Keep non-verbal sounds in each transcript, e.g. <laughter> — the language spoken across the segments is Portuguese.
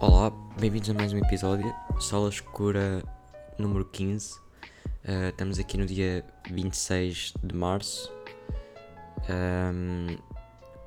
Olá, bem-vindos a mais um episódio, Sala Escura número 15. Uh, estamos aqui no dia 26 de março. Um,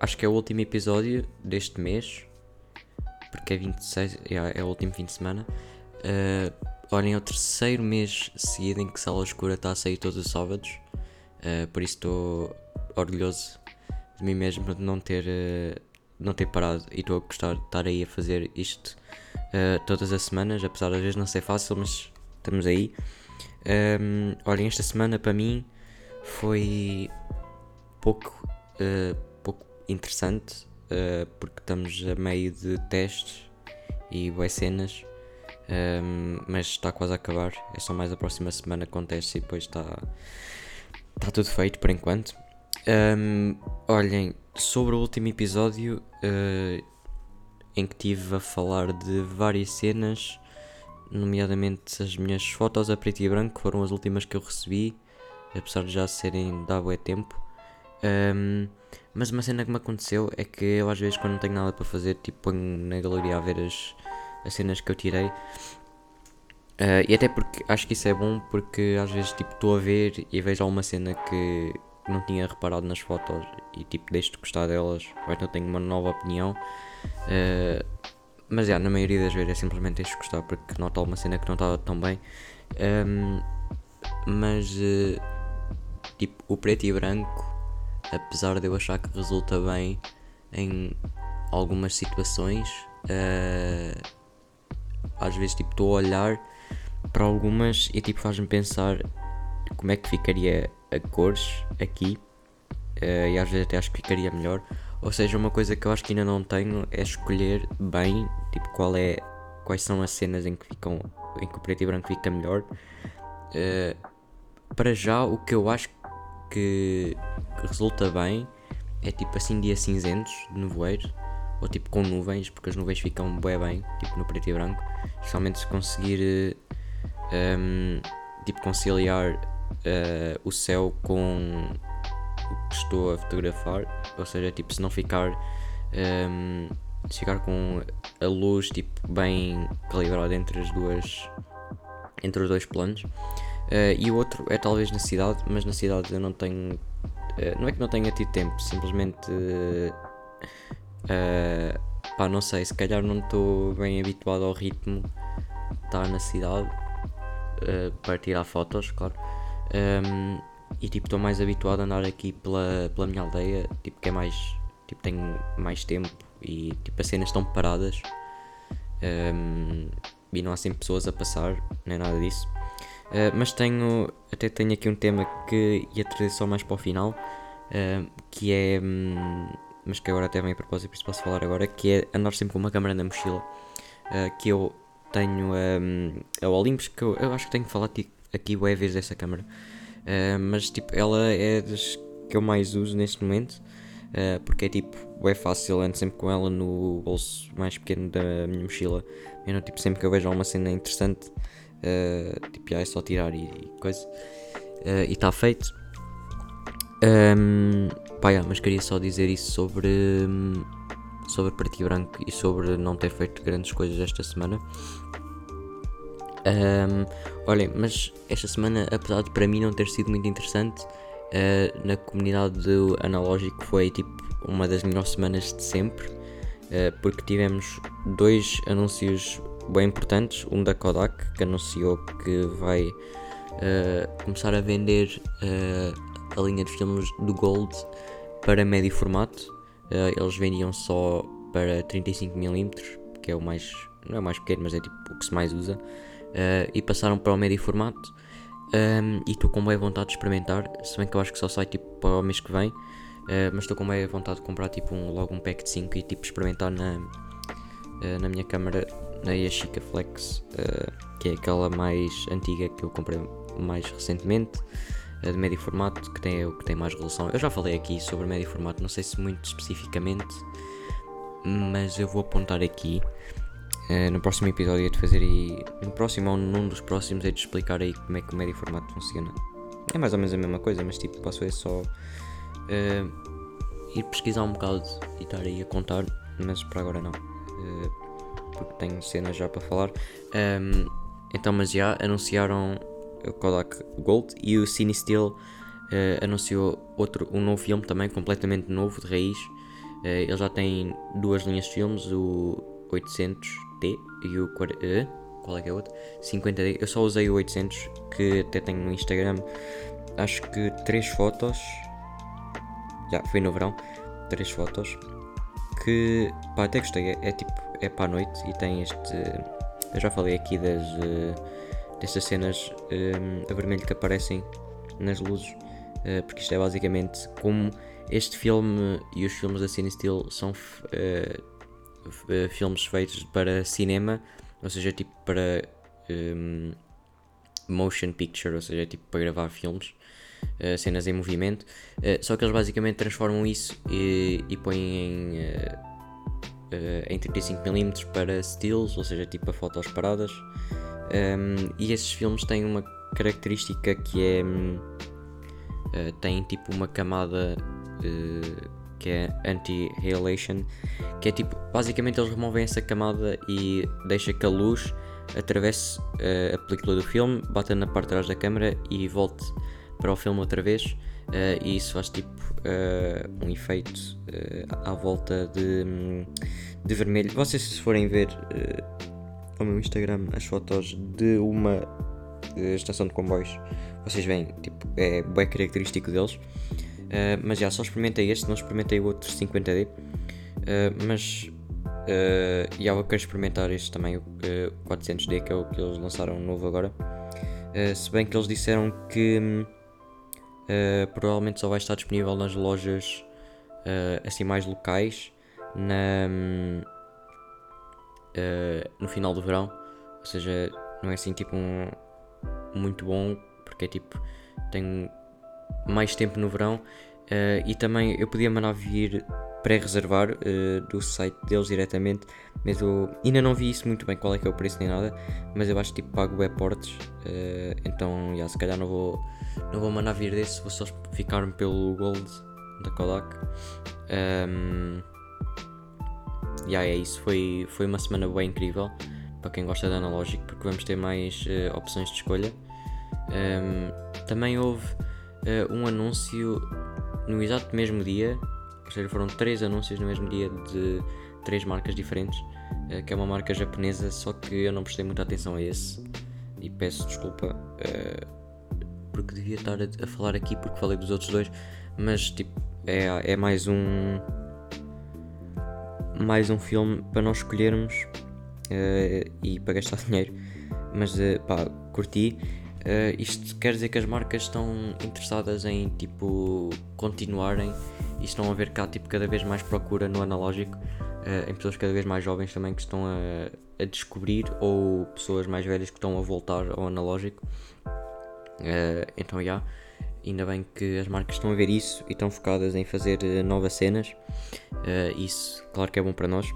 acho que é o último episódio deste mês, porque é 26, é, é o último fim de semana. Uh, olhem, é o terceiro mês seguido em que Sala Escura está a sair todos os sábados, uh, por isso estou orgulhoso de mim mesmo de não ter. Não ter parado e estou a gostar de estar aí a fazer isto uh, todas as semanas, apesar de às vezes não ser fácil, mas estamos aí. Um, olhem, esta semana para mim foi pouco, uh, pouco interessante uh, porque estamos a meio de testes e boas cenas, um, mas está quase a acabar. É só mais a próxima semana com testes e depois está, está tudo feito por enquanto. Um, olhem, sobre o último episódio uh, em que tive a falar de várias cenas, nomeadamente as minhas fotos a preto e branco, foram as últimas que eu recebi, apesar de já serem da bué tempo. Um, mas uma cena que me aconteceu é que eu às vezes quando não tenho nada para fazer, tipo ponho na galeria a ver as, as cenas que eu tirei. Uh, e até porque acho que isso é bom porque às vezes tipo estou a ver e vejo alguma cena que não tinha reparado nas fotos e tipo deixo de gostar delas, ou então tenho uma nova opinião. Uh, mas yeah, na maioria das vezes é simplesmente deixo de gostar porque noto alguma cena que não estava tão bem. Um, mas uh, tipo o preto e branco, apesar de eu achar que resulta bem em algumas situações, uh, às vezes tipo estou a olhar para algumas e tipo faz-me pensar como é que ficaria a cores aqui uh, e às vezes até acho que ficaria melhor. Ou seja, uma coisa que eu acho que ainda não tenho é escolher bem tipo qual é quais são as cenas em que ficam em que o preto e branco fica melhor. Uh, para já o que eu acho que, resulta bem é tipo assim dias cinzentos de nevoeiro ou tipo com nuvens, porque as nuvens ficam bem bem, tipo no preto e branco, especialmente se conseguir um, ehm, tipo conciliar uh, o céu com o que estou a fotografar, ou seja, tipo, se não ficar um, ehm, se ficar com a luz tipo bem calibrada entre as duas entre os dois planos. Uh, e o outro é talvez na cidade mas na cidade eu não tenho uh, não é que não tenha tido tempo simplesmente uh, pá não sei se calhar não estou bem habituado ao ritmo de estar na cidade para tirar fotos claro um, e tipo, estou mais habituado a andar aqui pela, pela minha aldeia, tipo, que é mais. Tipo, tenho mais tempo e tipo, as cenas estão paradas. Um, e não há sempre pessoas a passar, nem nada disso. Uh, mas tenho, até tenho aqui um tema que ia trazer só mais para o final, uh, que é, um, mas que agora até vem a propósito, por isso posso falar agora, que é andar sempre com uma câmera na mochila, uh, que eu tenho um, a Olympus, que eu, eu, acho que tenho que falar aqui o vez dessa câmera. Uh, mas tipo, ela é das que eu mais uso neste momento. Uh, porque é tipo, é fácil, ando sempre com ela no bolso mais pequeno da minha mochila. Não, tipo, sempre que eu vejo alguma cena interessante, uh, tipo, já é só tirar e, e coisa. e está feito. Um, pá, yeah, mas queria só dizer isso sobre, sobre preto e branco e sobre não ter feito grandes coisas esta semana. Um, olhem, mas esta semana, apesar de para mim não ter sido muito interessante, uh, na comunidade do analógico foi tipo uma das melhores semanas de sempre, uh, porque tivemos dois anúncios bem importantes, um da Kodak que anunciou que vai uh, começar a vender a linha de filmes do Gold para médio formato. eles vendiam só para 35mm, que é o mais não é o mais pequeno, mas é tipo o que se mais usa uh, e passaram para o médio formato. Um, e estou com boa vontade de experimentar, se bem que eu acho que só sai tipo para o mês que vem, uh, mas estou com boa vontade de comprar tipo um, logo um pack de 5 e tipo experimentar na, uh, na minha câmera, na Yashica Flex, que é aquela mais antiga que eu comprei mais recentemente, de médio formato, que tem, que tem mais resolução. Eu já falei aqui sobre médio formato, não sei se muito especificamente, mas eu vou apontar aqui. Uh, no próximo episódio é de fazer aí. No próximo ou num dos próximos é de explicar aí como é que o médio formato funciona. É mais ou menos a mesma coisa, mas tipo, posso ver só uh, ir pesquisar um bocado e estar aí a contar, mas para agora não. Uh, porque tenho cenas já para falar. Um, então, mas já anunciaram o Kodak Gold e o Cine Steel anunciou outro, um novo filme também, completamente novo, de raiz. Ele já tem duas linhas de filmes, o 800T e o. Qual é que é o outro? 50D. Eu só usei o 800, que até tenho no Instagram. Acho que três fotos. Já, foi no verão. Três fotos. Que, pá, até gostei. É, é tipo, é para a noite e tem este. Eu já falei aqui das. Uh, destas cenas um, a vermelho que aparecem nas luzes. Uh, porque isto é basicamente como este filme e os filmes da Cine Steel são uh, filmes feitos para cinema ou seja, tipo para um, motion picture, ou seja, tipo para gravar filmes, uh, cenas em movimento. Uh, só que eles basicamente transformam isso e, e põem em, em 35mm para stills, ou seja, tipo para fotos paradas. Um, e esses filmes têm uma característica que é. Um, têm tipo uma camada que é anti-halation, que é tipo, basicamente eles removem essa camada e deixa que a luz atravesse uh, a película do filme, bata na parte de trás da câmera e volte para o filme outra vez. Uh, e isso faz tipo uh, um efeito à volta de, de vermelho. Vocês, se forem ver ao meu Instagram as fotos de uma estação de comboios, vocês veem, tipo, é bem característico deles. Uh, mas já, só experimentei este, não experimentei o outro 50D. Uh, eh, mas uh, já eu quero experimentar este também, o uh, 400D, que é o que eles lançaram novo agora. se bem que eles disseram que provavelmente só vai estar disponível nas lojas assim mais locais na, no final do verão. Ou seja, não é assim tipo um muito bom, porque é tipo tem mais tempo no verão uh, e também eu podia mandar vir pré-reservar uh, do site deles diretamente, mas eu ainda não vi isso muito bem qual é que é o preço nem nada, mas eu acho que tipo pago airports, uh, eh, então já, se calhar não vou, não vou mandar vir desse, vou só ficar-me pelo Gold da Kodak. Um, yeah, é isso, foi, foi uma semana bem incrível para quem gosta de analógico, porque vamos ter mais uh, opções de escolha. Um, também houve uh, um anúncio no exato mesmo dia, ou seja, foram três anúncios no mesmo dia de três marcas diferentes, uh, que é uma marca japonesa, só que eu não prestei muita atenção a esse e peço desculpa uh, porque devia estar a, a, falar aqui porque falei dos outros dois, mas tipo é, é mais um mais um filme para nós escolhermos e para gastar <laughs> dinheiro, mas pá, curti Uh, isto quer dizer que as marcas estão interessadas em tipo continuarem e estão a ver cá tipo, cada vez mais procura no analógico uh, em pessoas cada vez mais jovens também que estão a, a, descobrir ou pessoas mais velhas que estão a voltar ao analógico. Uh, então já, yeah, ainda bem que as marcas estão a ver isso e estão focadas em fazer novas cenas. isso claro que é bom para nós.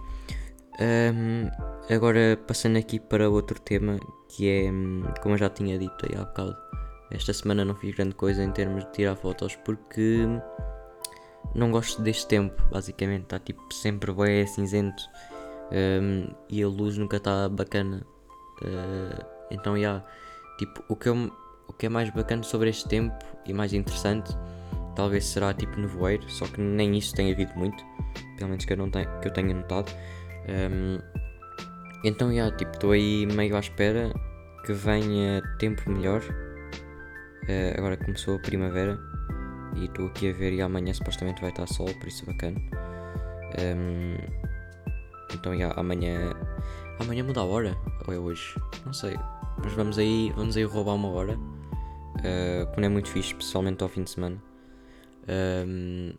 Um, agora passando aqui para outro tema que é, hum, como eu já tinha dito aí há bocado, esta semana não fiz grande coisa em termos de tirar fotos porque não gosto deste tempo, basicamente, está tipo sempre bem cinzento um, e a luz nunca está bacana. Uh, então, já, yeah, tipo, o que, eu, o que é mais bacana sobre este tempo e mais interessante, talvez será tipo nevoeiro, só que nem isso tem havido muito, pelo menos que eu, não tenho, que eu tenha notado. Um, então, já, tipo, estou aí meio à espera que venha tempo melhor. Uh, agora começou a primavera e estou aqui a ver e amanhã supostamente vai estar sol, por isso é bacana. Um, então, já, amanhã. Amanhã muda a hora? Ou é hoje? Não sei. Mas vamos aí, vamos aí roubar uma hora. Uh, quando é muito fixe, especialmente ao fim de semana. Um,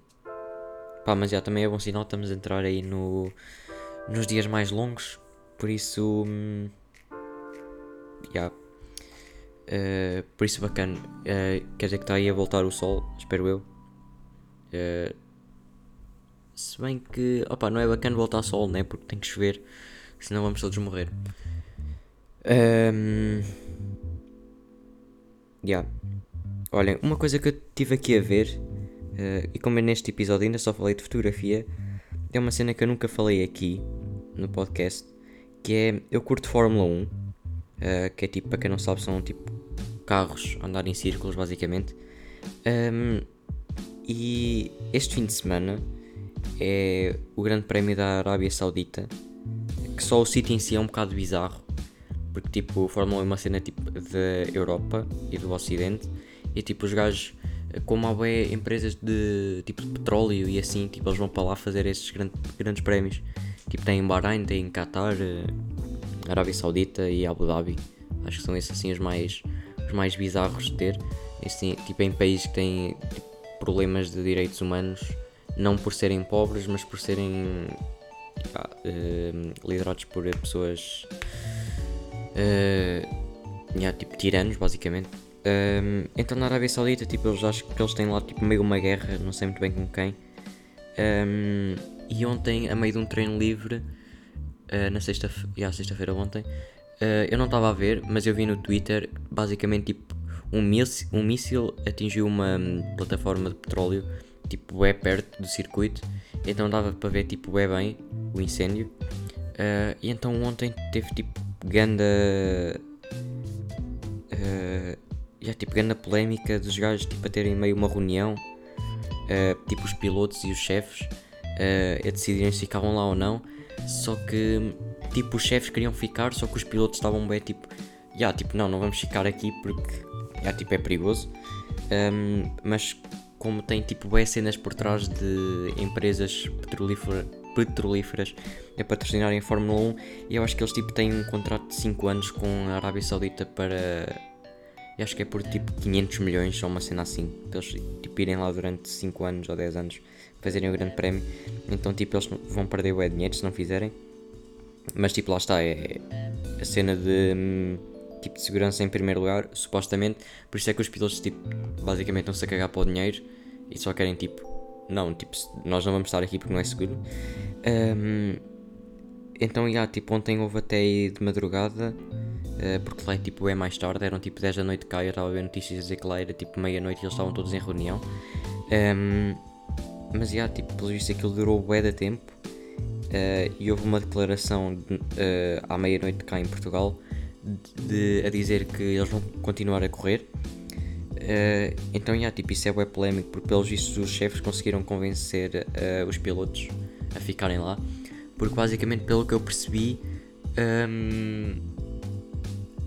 pá, mas já também é bom sinal, estamos a entrar aí no, nos dias mais longos. Por isso. Hum, yeah. Uh, por isso bacana. Uh, quer dizer que está aí a voltar o sol, espero eu. Uh, se bem que. Opa, não é bacana voltar sol, né? Porque tem que chover. Senão vamos todos morrer. Um, yeah. Olhem, uma coisa que eu tive aqui a ver. E como é neste episódio ainda só falei de fotografia. É uma cena que eu nunca falei aqui no podcast que é, eu curto Fórmula 1, uh, que é tipo, para quem não sabe, são tipo carros a andar em círculos basicamente. Um, e este fim de semana é o Grande Prémio da Arábia Saudita, que só o sítio em si é um bocado bizarro, porque tipo, Fórmula 1 é uma cena tipo da Europa e do Ocidente, e tipo, os gajos, como há empresas de tipo de petróleo e assim, tipo, eles vão para lá fazer esses grandes, grandes prémios. Tipo, tem em Bahrein, tem em Qatar, eh, Arábia Saudita e Abu Dhabi. Acho que são esses assim os mais, os mais bizarros de ter. Assim, tipo, em países que têm tipo, problemas de direitos humanos, não por serem pobres, mas por serem uh, liderados por pessoas uh, yeah, tipo tiranos, basicamente. Um, então na Arábia Saudita, tipo, eles acho que eles têm lá tipo, meio uma guerra, não sei muito bem com quem. Um, e ontem, a meio de um treino livre, uh, na sexta-feira, yeah, sexta-feira ontem, uh, eu não estava a ver, mas eu vi no Twitter, basicamente tipo, um, míssil, um míssil atingiu uma um, plataforma de petróleo, tipo, é perto do circuito, então dava para ver tipo, é bem o incêndio. Uh, e então ontem teve tipo, ganda yeah, tipo, grande polémica dos gajos tipo, a terem meio uma reunião, tipo os pilotos e os chefes, uh, a decidirem se ficavam lá ou não. Só que tipo os chefes queriam ficar, só que os pilotos estavam bem tipo, yeah, tipo, não, não vamos ficar aqui porque yeah, tipo, é perigoso. Um, mas como tem tipo bem cenas por trás de empresas petrolíferas, petrolíferas a patrocinarem a Fórmula 1 e eu acho que eles tipo têm um contrato de 5 anos com a Arábia Saudita para e acho que é por tipo 500 milhões ou uma cena assim. Eles tipo, irem lá durante 5 anos ou 10 anos fazerem o grande prémio. Então tipo eles vão perder o dinheiro se não fizerem. Mas tipo lá está, é a cena de hum, tipo de segurança em primeiro lugar, supostamente. Por isso é que os pilotos tipo basicamente estão-se a cagar para o dinheiro e só querem tipo. Não, tipo, nós não vamos estar aqui porque não é seguro. Um, então, já, tipo, ontem houve até aí de madrugada uh, porque lá tipo é mais tarde, eram tipo 10 da noite cá, eu estava a ver notícias a dizer que lá era tipo meia-noite e eles estavam todos em reunião. Um, mas já, tipo, pelo visto aquilo durou bué de tempo uh, e houve uma declaração de, uh, à meia-noite cá em Portugal de, de, a dizer que eles vão continuar a correr. Uh, então, já, tipo, isso é bué polémico porque pelos vistos os chefes conseguiram convencer os pilotos a ficarem lá. Porque basicamente, pelo que eu percebi, um, ehm,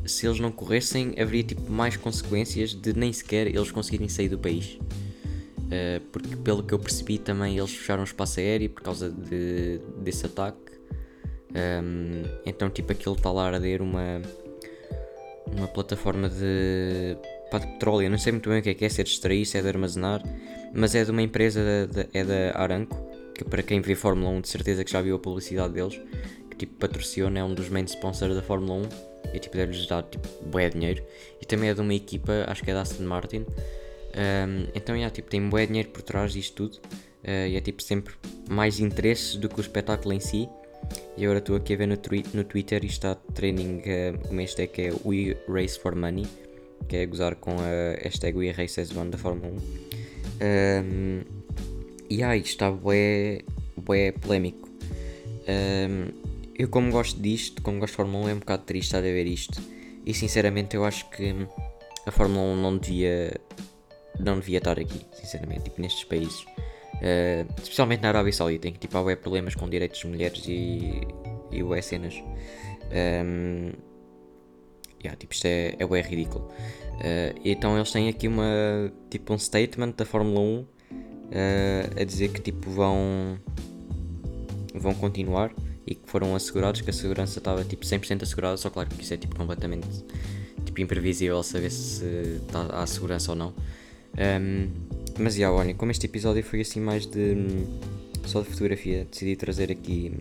se eles não corressem, haveria tipo mais consequências de nem sequer eles conseguirem sair do país. Uh, porque pelo que eu percebi também eles fecharam o espaço aéreo por causa de, desse ataque. Um, então tipo aquilo está lá a arder uma, uma plataforma de, pá, de petróleo. Não sei muito bem o que é que é, se é de extrair, se é de armazenar, mas é de uma empresa, de, é da Aranco, que para quem vê Fórmula 1 de certeza que já viu a publicidade deles, que tipo patrociona, é um dos main sponsors da Fórmula 1 e tipo deve-lhes dar tipo bué dinheiro e também é de uma equipa, acho que é da Aston Martin um, então yeah, tipo, tem bué dinheiro por trás disto tudo uh, e é tipo sempre mais interesses do que o espetáculo em si. E agora estou aqui a ver no, no Twitter e está training uh, uma hashtag que é We Race for Money que é gozar com a hashtag We Race as One da Fórmula 1 um, e aí está bué, bué polémico. Um, eu como gosto disto, como gosto de Fórmula 1, é um bocado triste estar a ver isto. E sinceramente eu acho que a Fórmula 1 não devia, não devia estar aqui, sinceramente, tipo nestes países. Uh, especialmente na Arábia Saudita, em que tipo, há problemas com direitos de mulheres e, e ué, cenas. Um, ehm, yeah, tipo, isto é, é ué, ridículo. Uh, então eles têm aqui uma, tipo, um statement da Fórmula 1 uh, eh, a dizer que tipo, vão, vão continuar e que foram assegurados, que a segurança estava tipo 100% assegurada, só claro que isso é tipo completamente tipo, imprevisível saber se está há segurança ou não. Um, mas já, olhem, como este episódio foi assim mais de só de fotografia, decidi trazer aqui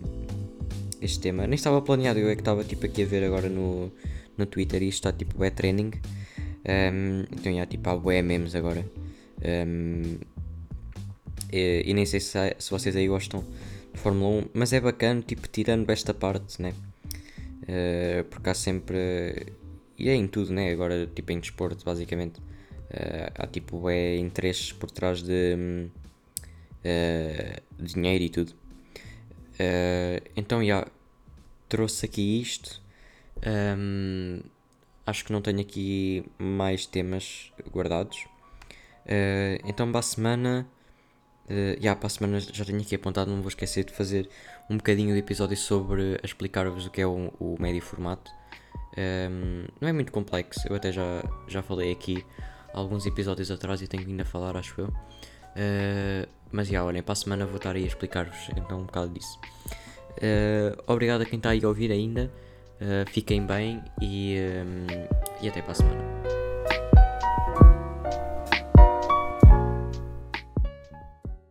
este tema. Nem estava planeado, eu é que estava tipo aqui a ver agora no, no Twitter e isto está tipo é training. Um, então já tipo há bué memes agora. Um, e, e, nem sei se, se vocês aí gostam Fórmula 1, mas é bacana, tipo, tirando esta parte, né? Uh, porque há sempre. E é em tudo, né? Agora, tipo, em desporto, basicamente. Uh, há tipo, é interesses por trás de. Uh, dinheiro e tudo. então, já. trouxe aqui isto. Um, acho que não tenho aqui mais temas guardados. Uh, então, para a semana. Uh, yeah, para a semana já tenho aqui apontado, não vou esquecer de fazer um bocadinho de episódio sobre explicar-vos o que é o, o médio formato. Um, não é muito complexo, eu até já, já falei aqui alguns episódios atrás e tenho ainda a falar, acho eu. Uh, mas já, olhem, para a semana vou estar aí a explicar-vos então um bocado disso. Uh, obrigado a quem está aí a ouvir ainda. Uh, fiquem bem e, um, e até para a semana.